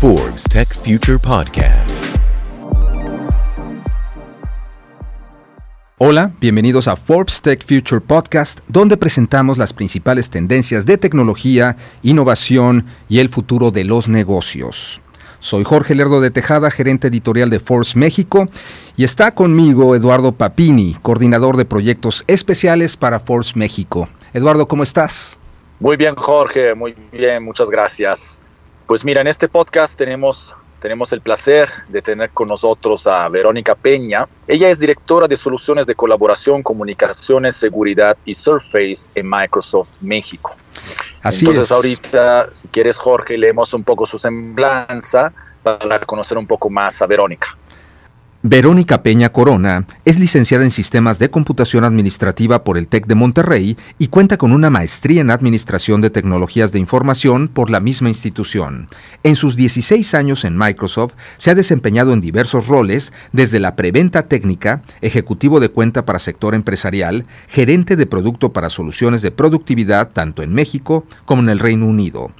Forbes Tech Future Podcast. Hola, bienvenidos a Forbes Tech Future Podcast, donde presentamos las principales tendencias de tecnología, innovación y el futuro de los negocios. Soy Jorge Lerdo de Tejada, gerente editorial de Forbes México, y está conmigo Eduardo Papini, coordinador de proyectos especiales para Forbes México. Eduardo, ¿cómo estás? Muy bien, Jorge, muy bien, muchas gracias. Pues mira, en este podcast tenemos tenemos el placer de tener con nosotros a Verónica Peña. Ella es directora de soluciones de colaboración, comunicaciones, seguridad y Surface en Microsoft México. Así Entonces ahorita, si quieres Jorge, leemos un poco su semblanza para conocer un poco más a Verónica. Verónica Peña Corona es licenciada en Sistemas de Computación Administrativa por el TEC de Monterrey y cuenta con una maestría en Administración de Tecnologías de Información por la misma institución. En sus 16 años en Microsoft se ha desempeñado en diversos roles, desde la preventa técnica, ejecutivo de cuenta para sector empresarial, gerente de producto para soluciones de productividad tanto en México como en el Reino Unido.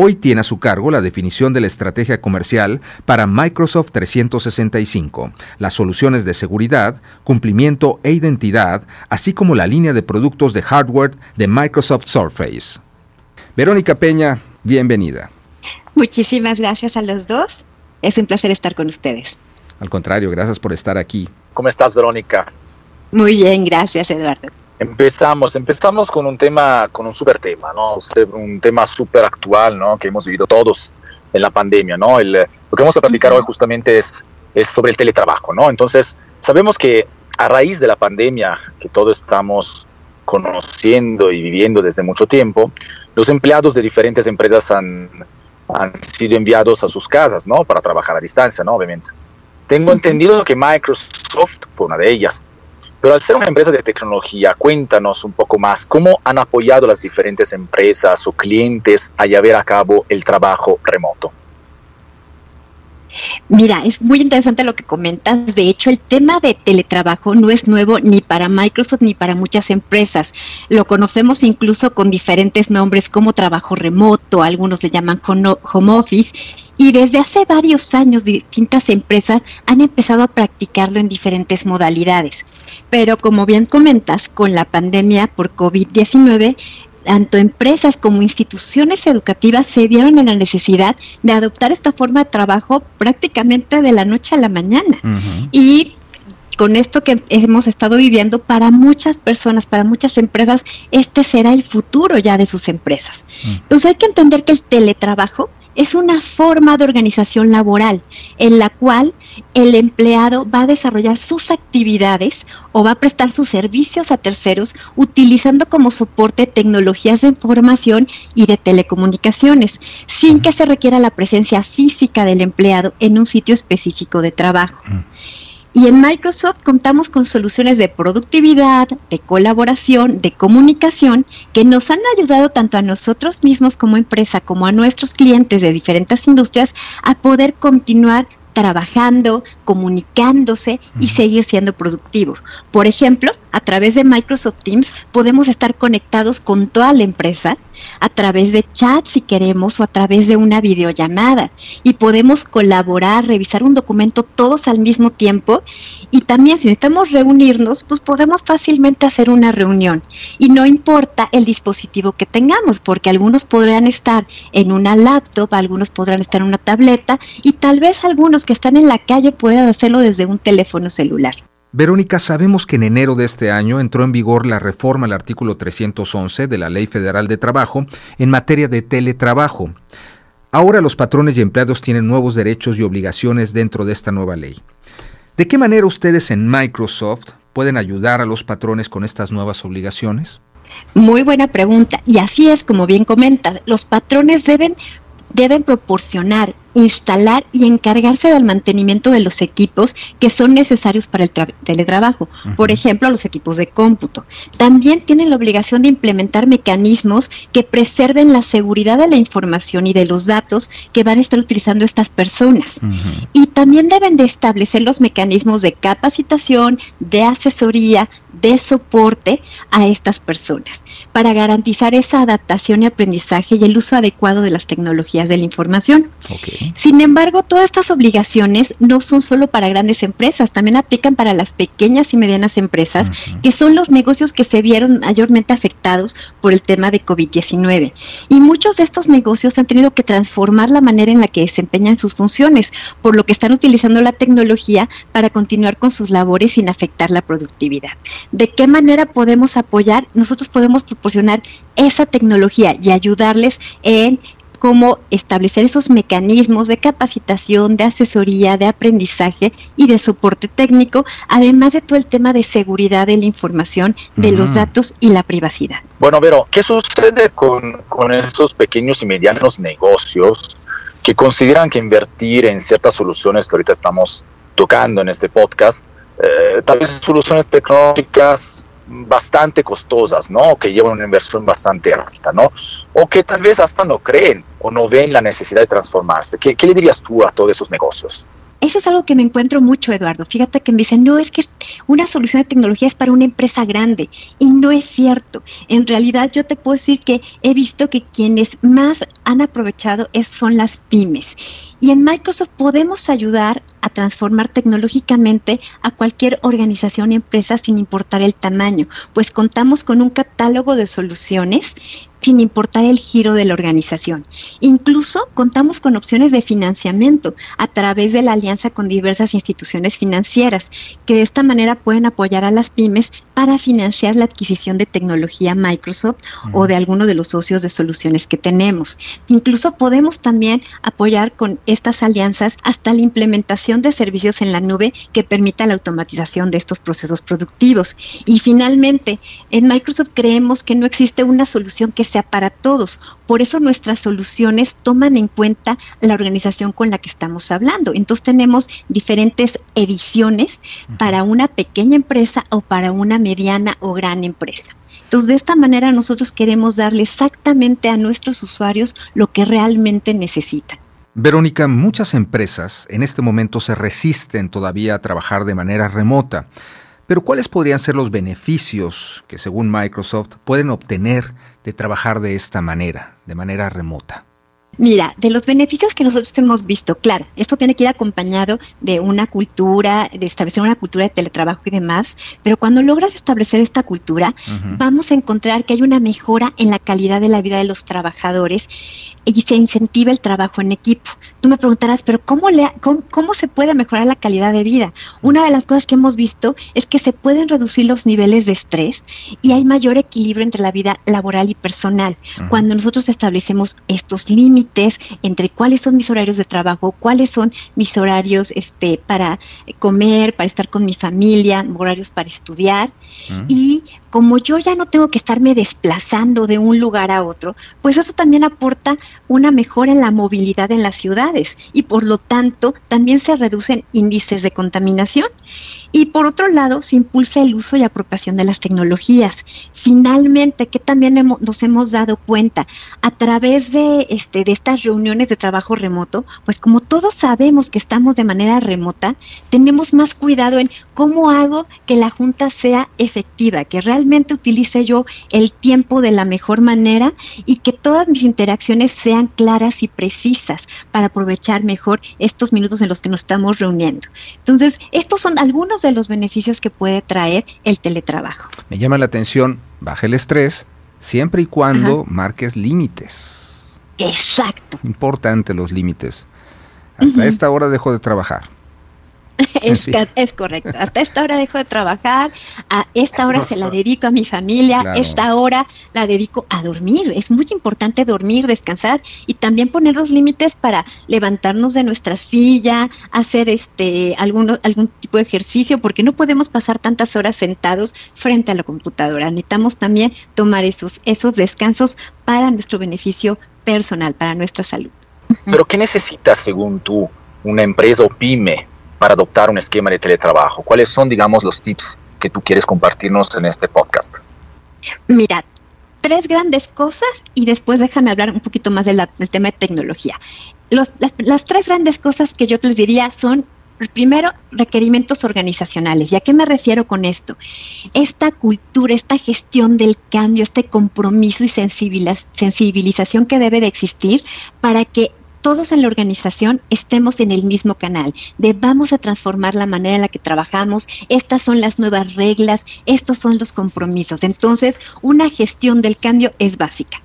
Hoy tiene a su cargo la definición de la estrategia comercial para Microsoft 365, las soluciones de seguridad, cumplimiento e identidad, así como la línea de productos de hardware de Microsoft Surface. Verónica Peña, bienvenida. Muchísimas gracias a los dos. Es un placer estar con ustedes. Al contrario, gracias por estar aquí. ¿Cómo estás, Verónica? Muy bien, gracias, Eduardo. Empezamos, empezamos con un tema, con un super tema, ¿no? Un tema súper actual, ¿no? Que hemos vivido todos en la pandemia, ¿no? El, lo que vamos a platicar hoy justamente es, es sobre el teletrabajo, ¿no? Entonces, sabemos que a raíz de la pandemia que todos estamos conociendo y viviendo desde mucho tiempo, los empleados de diferentes empresas han, han sido enviados a sus casas, ¿no? Para trabajar a distancia, ¿no? Obviamente. Tengo entendido que Microsoft fue una de ellas. Pero al ser una empresa de tecnología, cuéntanos un poco más cómo han apoyado las diferentes empresas o clientes a llevar a cabo el trabajo remoto. Mira, es muy interesante lo que comentas. De hecho, el tema de teletrabajo no es nuevo ni para Microsoft ni para muchas empresas. Lo conocemos incluso con diferentes nombres como trabajo remoto, algunos le llaman home office. Y desde hace varios años distintas empresas han empezado a practicarlo en diferentes modalidades. Pero como bien comentas, con la pandemia por COVID-19, tanto empresas como instituciones educativas se vieron en la necesidad de adoptar esta forma de trabajo prácticamente de la noche a la mañana. Y con esto que hemos estado viviendo, para muchas personas, para muchas empresas, este será el futuro ya de sus empresas. Entonces hay que entender que el teletrabajo es una forma de organización laboral en la cual el empleado va a desarrollar sus actividades o va a prestar sus servicios a terceros utilizando como soporte tecnologías de información y de telecomunicaciones, sin que se requiera la presencia física del empleado en un sitio específico de trabajo. Y en Microsoft contamos con soluciones de productividad, de colaboración, de comunicación, que nos han ayudado tanto a nosotros mismos como empresa, como a nuestros clientes de diferentes industrias, a poder continuar trabajando, comunicándose y seguir siendo productivos. Por ejemplo, a través de Microsoft Teams podemos estar conectados con toda la empresa a través de chat si queremos o a través de una videollamada. Y podemos colaborar, revisar un documento todos al mismo tiempo. Y también si necesitamos reunirnos, pues podemos fácilmente hacer una reunión. Y no importa el dispositivo que tengamos porque algunos podrán estar en una laptop, algunos podrán estar en una tableta y tal vez algunos que están en la calle puedan hacerlo desde un teléfono celular. Verónica, sabemos que en enero de este año entró en vigor la reforma al artículo 311 de la Ley Federal de Trabajo en materia de teletrabajo. Ahora los patrones y empleados tienen nuevos derechos y obligaciones dentro de esta nueva ley. ¿De qué manera ustedes en Microsoft pueden ayudar a los patrones con estas nuevas obligaciones? Muy buena pregunta. Y así es, como bien comentas, los patrones deben deben proporcionar, instalar y encargarse del mantenimiento de los equipos que son necesarios para el teletrabajo, por ejemplo, los equipos de cómputo. También tienen la obligación de implementar mecanismos que preserven la seguridad de la información y de los datos que van a estar utilizando estas personas. Y también deben de establecer los mecanismos de capacitación, de asesoría, de soporte a estas personas para garantizar esa adaptación y aprendizaje y el uso adecuado de las tecnologías de la información. Sin embargo, todas estas obligaciones no son solo para grandes empresas, también aplican para las pequeñas y medianas empresas, que son los negocios que se vieron mayormente afectados por el tema de COVID-19. Y muchos de estos negocios han tenido que transformar la manera en la que desempeñan sus funciones, por lo que están utilizando la tecnología para continuar con sus labores sin afectar la productividad. ¿De qué manera podemos apoyar? Nosotros podemos proporcionar esa tecnología y ayudarles en cómo establecer esos mecanismos de capacitación, de asesoría, de aprendizaje y de soporte técnico, además de todo el tema de seguridad de la información, de los datos y la privacidad. Bueno, Vero, ¿qué sucede con, con esos pequeños y medianos negocios que consideran que invertir en ciertas soluciones que ahorita estamos tocando en este podcast, eh, tal vez soluciones tecnológicas bastante costosas, ¿no? Que llevan una inversión bastante alta, ¿no? O que tal vez hasta no creen o no ven la necesidad de transformarse. ¿Qué, qué le dirías tú a todos esos negocios? Eso es algo que me encuentro mucho, Eduardo. Fíjate que me dicen, no, es que una solución de tecnología es para una empresa grande. Y no es cierto. En realidad yo te puedo decir que he visto que quienes más han aprovechado son las pymes. Y en Microsoft podemos ayudar a transformar tecnológicamente a cualquier organización y empresa sin importar el tamaño, pues contamos con un catálogo de soluciones sin importar el giro de la organización. Incluso contamos con opciones de financiamiento a través de la alianza con diversas instituciones financieras, que de esta manera pueden apoyar a las pymes para financiar la adquisición de tecnología Microsoft o de alguno de los socios de soluciones que tenemos. Incluso podemos también apoyar con estas alianzas hasta la implementación de servicios en la nube que permita la automatización de estos procesos productivos. Y finalmente, en Microsoft creemos que no existe una solución que sea para todos. Por eso nuestras soluciones toman en cuenta la organización con la que estamos hablando. Entonces tenemos diferentes ediciones para una pequeña empresa o para una mediana o gran empresa. Entonces, de esta manera nosotros queremos darle exactamente a nuestros usuarios lo que realmente necesitan. Verónica, muchas empresas en este momento se resisten todavía a trabajar de manera remota, pero ¿cuáles podrían ser los beneficios que según Microsoft pueden obtener de trabajar de esta manera, de manera remota? Mira, de los beneficios que nosotros hemos visto, claro, esto tiene que ir acompañado de una cultura, de establecer una cultura de teletrabajo y demás, pero cuando logras establecer esta cultura, vamos a encontrar que hay una mejora en la calidad de la vida de los trabajadores y se incentiva el trabajo en equipo. Tú me preguntarás, pero ¿cómo, le, cómo, se puede mejorar la calidad de vida? Una de las cosas que hemos visto es que se pueden reducir los niveles de estrés y hay mayor equilibrio entre la vida laboral y personal. Cuando nosotros establecemos estos límites entre cuáles son mis horarios de trabajo, cuáles son mis horarios este, para comer, para estar con mi familia, horarios para estudiar y como yo ya no tengo que estarme desplazando de un lugar a otro, pues eso también aporta una mejora en la movilidad en las ciudades y por lo tanto también se reducen índices de contaminación. Y por otro lado, se impulsa el uso y apropiación de las tecnologías. Finalmente, que también nos hemos dado cuenta a través de, este, de estas reuniones de trabajo remoto, pues como todos sabemos que estamos de manera remota, tenemos más cuidado en cómo hago que la junta sea efectiva, que realmente utilice yo el tiempo de la mejor manera y que todas mis interacciones sean claras y precisas para aprovechar mejor estos minutos en los que nos estamos reuniendo. Entonces, estos son algunos de los beneficios que puede traer el teletrabajo. Me llama la atención, baja el estrés siempre y cuando marques límites. Exacto. Importante los límites. Hasta esta hora dejo de trabajar. Es, es, correcto. Hasta esta hora dejo de trabajar, a esta hora se la dedico a mi familia, esta hora la dedico a dormir. Es muy importante dormir, descansar y también poner los límites para levantarnos de nuestra silla, hacer este algún, algún tipo de ejercicio, porque no podemos pasar tantas horas sentados frente a la computadora. Necesitamos también tomar esos, esos descansos para nuestro beneficio personal, para nuestra salud. Pero ¿qué necesitas según tú una empresa o pyme para adoptar un esquema de teletrabajo? ¿Cuáles son, digamos, los tips que tú quieres compartirnos en este podcast? Mira, tres grandes cosas y después déjame hablar un poquito más del tema de tecnología. las, tres grandes cosas que yo te diría son primero, requerimientos organizacionales. ¿Y a qué me refiero con esto? Esta cultura, esta gestión del cambio, este compromiso y sensibilización que debe de existir para que todos en la organización estemos en el mismo canal, de vamos a transformar la manera en la que trabajamos, estas son las nuevas reglas, estos son los compromisos. Entonces, una gestión del cambio es básica.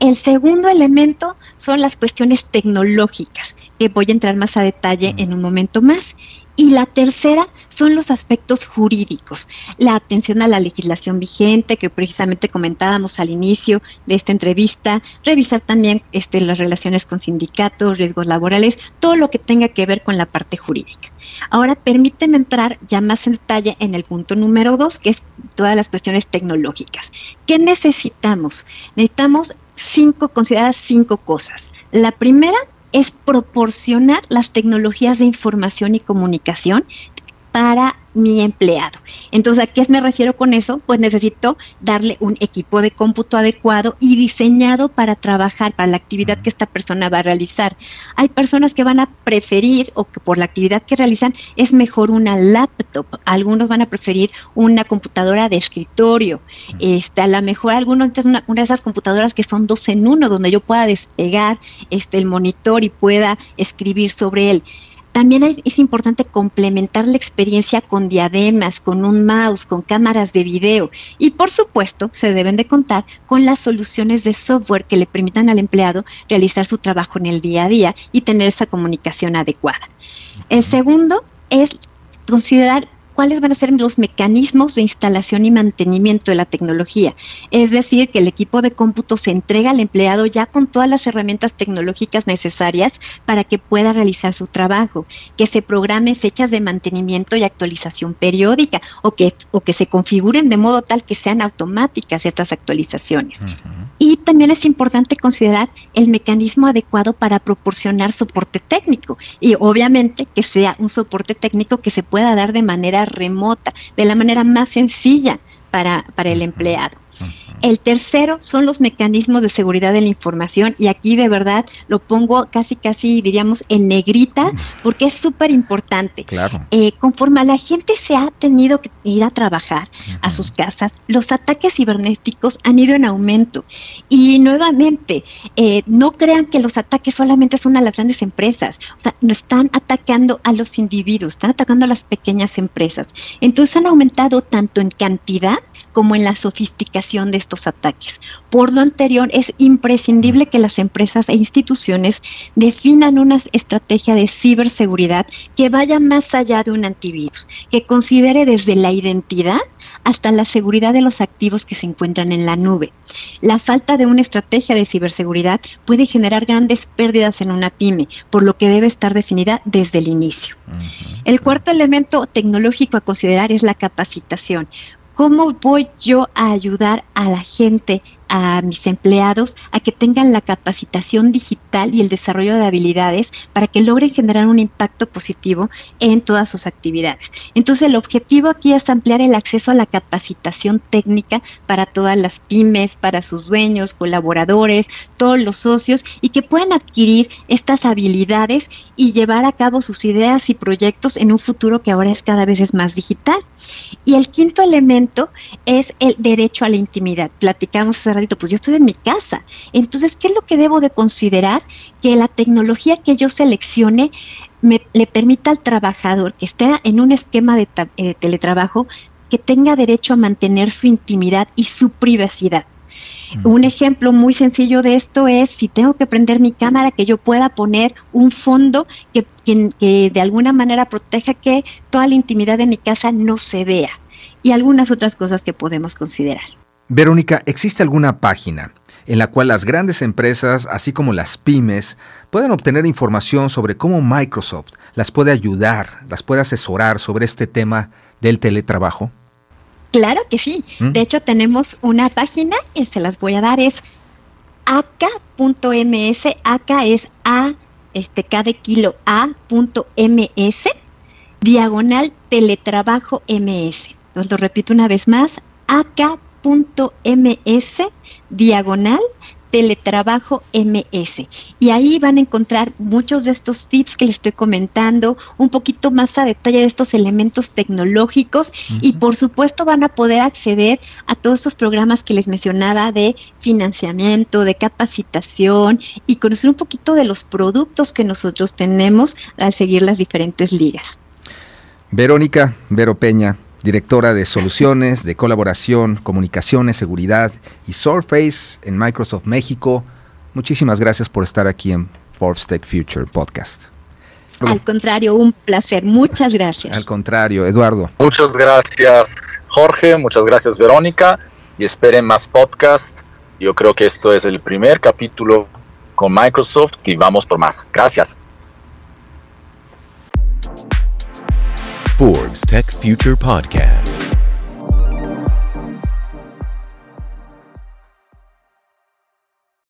El segundo elemento son las cuestiones tecnológicas, que voy a entrar más a detalle en un momento más. Y la tercera son los aspectos jurídicos, la atención a la legislación vigente que precisamente comentábamos al inicio de esta entrevista, revisar también este, las relaciones con sindicatos, riesgos laborales, todo lo que tenga que ver con la parte jurídica. Ahora permiten entrar ya más en detalle en el punto número dos, que es todas las cuestiones tecnológicas. ¿Qué necesitamos? Necesitamos cinco, considerar cinco cosas. La primera es proporcionar las tecnologías de información y comunicación para mi empleado. Entonces, ¿a qué me refiero con eso? Pues necesito darle un equipo de cómputo adecuado y diseñado para trabajar, para la actividad que esta persona va a realizar. Hay personas que van a preferir o que por la actividad que realizan es mejor una laptop. Algunos van a preferir una computadora de escritorio. Este, a lo mejor algunos una, de esas computadoras que son dos en uno, donde yo pueda despegar este, el monitor y pueda escribir sobre él. También es importante complementar la experiencia con diademas, con un mouse, con cámaras de video y por supuesto se deben de contar con las soluciones de software que le permitan al empleado realizar su trabajo en el día a día y tener esa comunicación adecuada. El segundo es considerar cuáles van a ser los mecanismos de instalación y mantenimiento de la tecnología. Es decir, que el equipo de cómputo se entrega al empleado ya con todas las herramientas tecnológicas necesarias para que pueda realizar su trabajo, que se programe fechas de mantenimiento y actualización periódica o que, o que se configuren de modo tal que sean automáticas ciertas actualizaciones. Y también es importante considerar el mecanismo adecuado para proporcionar soporte técnico y obviamente que sea un soporte técnico que se pueda dar de manera remota, de la manera más sencilla para, para el empleado. El tercero son los mecanismos de seguridad de la información y aquí de verdad lo pongo casi casi diríamos en negrita porque es súper importante. Claro. Eh, conforme a la gente se ha tenido que ir a trabajar a sus casas, los ataques cibernéticos han ido en aumento y nuevamente eh, no crean que los ataques solamente son a las grandes empresas, o sea, no están atacando a los individuos, están atacando a las pequeñas empresas. Entonces han aumentado tanto en cantidad como en la sofisticación de estos ataques. Por lo anterior, es imprescindible que las empresas e instituciones definan una estrategia de ciberseguridad que vaya más allá de un antivirus, que considere desde la identidad hasta la seguridad de los activos que se encuentran en la nube. La falta de una estrategia de ciberseguridad puede generar grandes pérdidas en una pyme, por lo que debe estar definida desde el inicio. El cuarto elemento tecnológico a considerar es la capacitación. ¿Cómo voy yo a ayudar a la gente a mis empleados a que tengan la capacitación digital y el desarrollo de habilidades para que logren generar un impacto positivo en todas sus actividades. Entonces el objetivo aquí es ampliar el acceso a la capacitación técnica para todas las pymes, para sus dueños, colaboradores, todos los socios y que puedan adquirir estas habilidades y llevar a cabo sus ideas y proyectos en un futuro que ahora es cada vez más digital. Y el quinto elemento es el derecho a la intimidad. Platicamos hace pues yo estoy en mi casa. Entonces, ¿qué es lo que debo de considerar? Que la tecnología que yo seleccione me, le permita al trabajador que esté en un esquema de eh, teletrabajo que tenga derecho a mantener su intimidad y su privacidad. Un ejemplo muy sencillo de esto es si tengo que prender mi cámara, que yo pueda poner un fondo que, que, de alguna manera proteja que toda la intimidad de mi casa no se vea y algunas otras cosas que podemos considerar. Verónica, ¿existe alguna página en la cual las grandes empresas, así como las pymes, puedan obtener información sobre cómo Microsoft las puede ayudar, las puede asesorar sobre este tema del teletrabajo? Claro que sí. ¿Mm? De hecho, tenemos una página y se las voy a dar, es aca.ms, aca es a, este, cada kilo a.ms, diagonal teletrabajo ms. Entonces lo repito una vez más, aca.ms ms diagonal Teletrabajo MS. Y ahí van a encontrar muchos de estos tips que les estoy comentando, un poquito más a detalle de estos elementos tecnológicos y por supuesto van a poder acceder a todos estos programas que les mencionaba de financiamiento, de capacitación y conocer un poquito de los productos que nosotros tenemos al seguir las diferentes ligas. Verónica Vero Peña, directora de soluciones, de colaboración, comunicaciones, seguridad y Surface en Microsoft México. Muchísimas gracias por estar aquí en Forbes Tech Future Podcast. Al contrario, un placer. Muchas gracias. Al contrario, Eduardo. Muchas gracias, Jorge. Muchas gracias, Verónica. Y esperen más podcast. Yo creo que esto es el primer capítulo con Microsoft y vamos por más. Gracias. Tech Future Podcast.